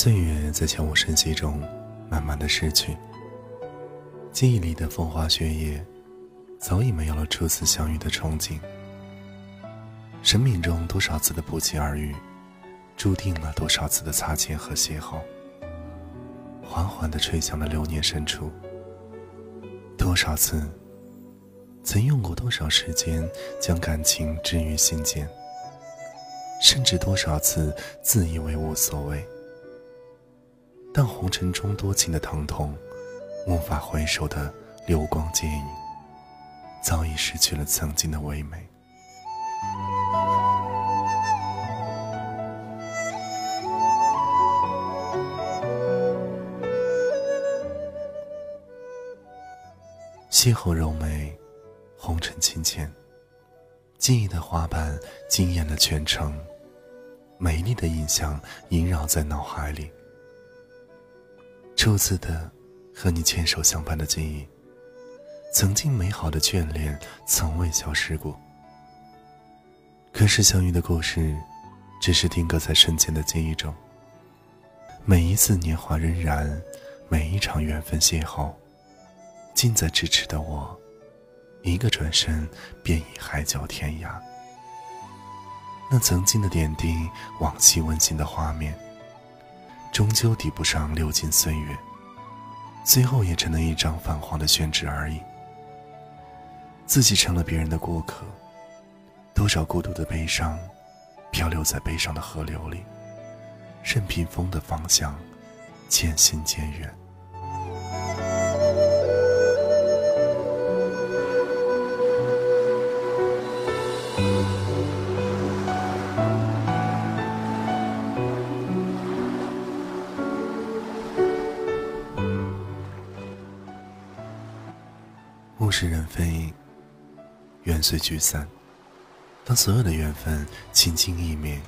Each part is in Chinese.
岁月在悄无声息中慢慢的逝去，记忆里的风花雪月，早已没有了初次相遇的憧憬。生命中多少次的不期而遇，注定了多少次的擦肩和邂逅。缓缓地吹向了流年深处。多少次，曾用过多少时间将感情置于心间，甚至多少次自以为无所谓。但红尘中多情的疼痛，无法回首的流光剪影，早已失去了曾经的唯美。邂逅柔美，红尘清浅。记忆的花瓣惊艳了全城，美丽的印象萦绕在脑海里。初次的和你牵手相伴的记忆，曾经美好的眷恋从未消失过。可是相遇的故事，只是定格在瞬间的记忆中。每一次年华荏苒，每一场缘分邂逅。近在咫尺的我，一个转身便已海角天涯。那曾经的点滴，往昔温馨的画面，终究抵不上流金岁月，最后也成了一张泛黄的宣纸而已。自己成了别人的过客，多少孤独的悲伤，漂流在悲伤的河流里，任凭风的方向渐行渐远。物是人非，缘随聚散。当所有的缘分轻轻一灭，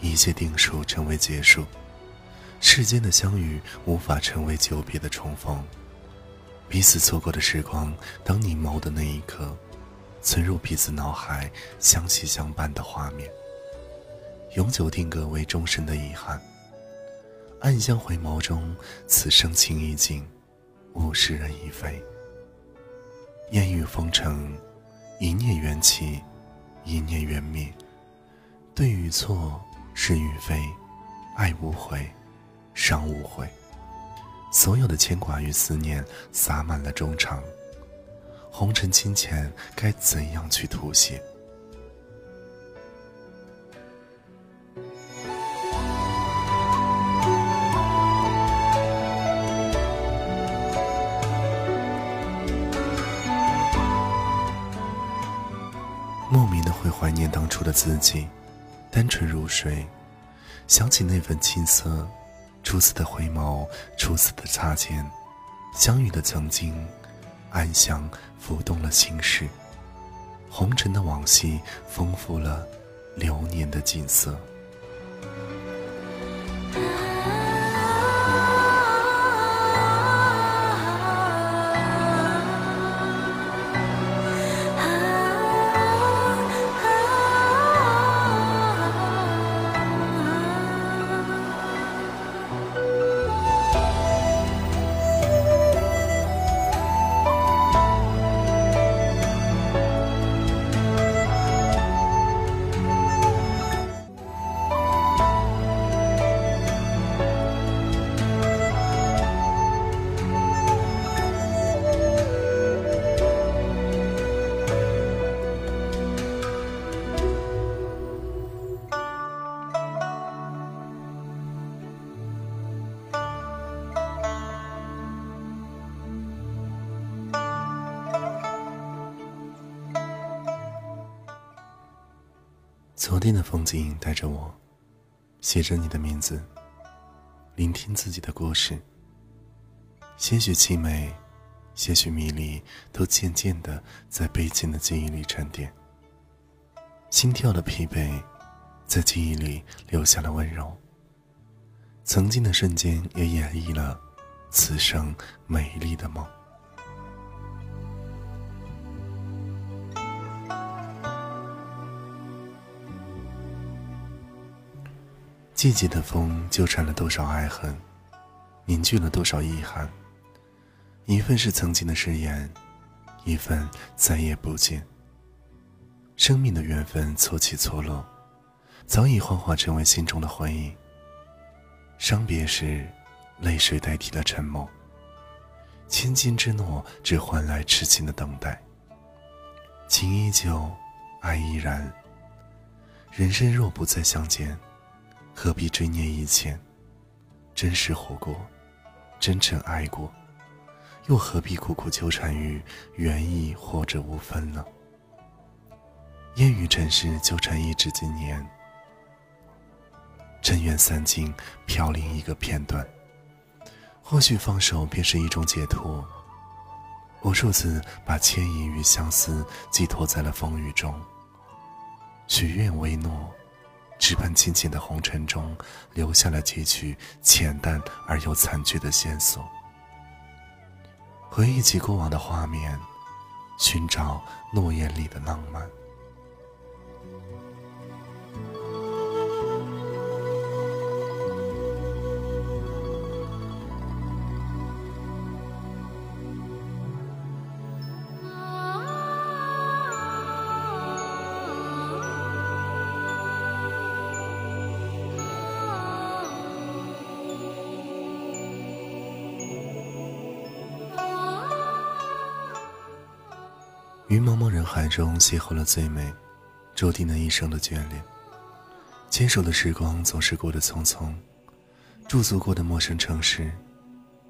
一切定数成为结束。世间的相遇无法成为久别的重逢，彼此错过的时光，当凝眸的那一刻，存入彼此脑海相惜相伴的画面，永久定格为终身的遗憾。暗香回眸中，此生情已尽，物是人已非。烟雨风尘，一念缘起，一念缘灭。对与错，是与非，爱无悔，伤无悔。所有的牵挂与思念，洒满了衷肠。红尘清浅，该怎样去吐写？自己，单纯如水，想起那份青涩，初次的回眸，初次的擦肩，相遇的曾经，暗香浮动了心事，红尘的往昔，丰富了流年的景色。昨天的风景带着我，写着你的名字，聆听自己的故事。些许凄美，些许迷离，都渐渐的在悲情的记忆里沉淀。心跳的疲惫，在记忆里留下了温柔。曾经的瞬间，也演绎了此生美丽的梦。季节的风纠缠了多少爱恨，凝聚了多少遗憾。一份是曾经的誓言，一份再也不见。生命的缘分错起错落，早已幻化成为心中的回忆。伤别时，泪水代替了沉默。千金之诺，只换来痴情的等待。情依旧，爱依然。人生若不再相见，何必追念以前？真实活过，真诚爱过，又何必苦苦纠缠于缘亦或者无分呢？烟雨尘世，纠缠一纸经年。尘缘散尽，飘零一个片段。或许放手便是一种解脱。无数次把牵引与相思寄托在了风雨中。许愿为诺，只盼清浅的红尘中留下了几曲浅淡而又残缺的线索。回忆起过往的画面，寻找诺言里的浪漫。于茫茫人海中邂逅了最美，注定了一生的眷恋。牵手的时光总是过得匆匆，驻足过的陌生城市，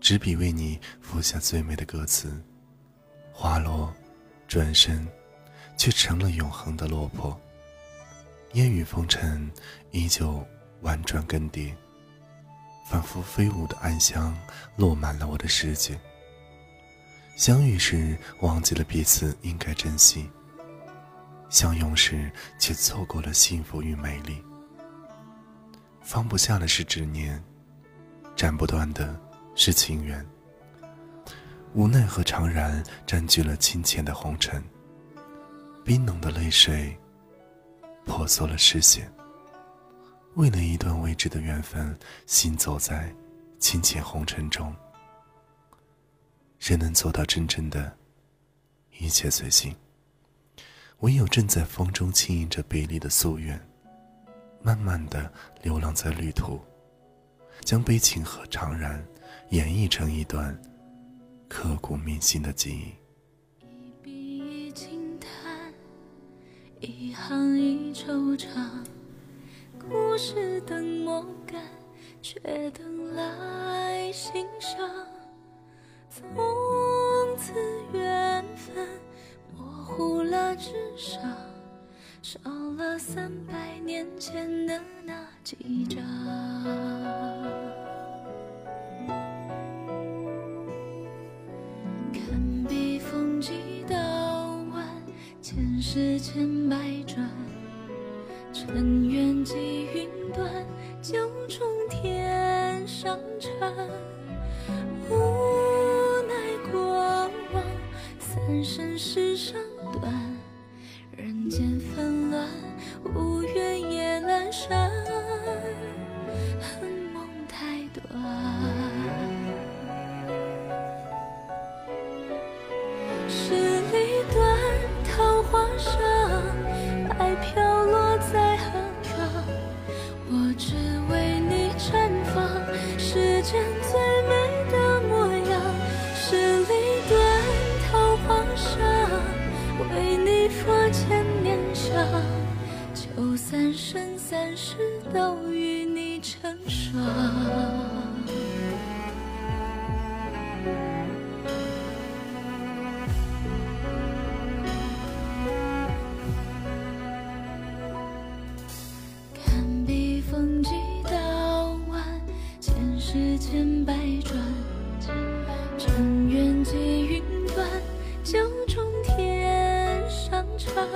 执笔为你赋下最美的歌词。花落，转身，却成了永恒的落魄。烟雨风尘，依旧婉转更迭，仿佛飞舞的暗香落满了我的世界。相遇时忘记了彼此应该珍惜，相拥时却错过了幸福与美丽。放不下的是执念，斩不断的是情缘。无奈和怅然占据了清浅的红尘，冰冷的泪水婆娑了视线。为了一段未知的缘分，行走在清浅红尘中。谁能做到真正的一切随心？唯有正在风中轻吟着别离的夙愿，慢慢的流浪在旅途，将悲情和怅然演绎成一段刻骨铭心的记忆。一笔一轻叹，一行一惆怅，故事等抹干，却等来欣赏。从此缘分模糊了纸上，少了三百年前的那几张。看笔锋几道弯，前世千百三世都与你成双。看笔锋几道弯，前世千百转，尘缘几云端，九重天上缠。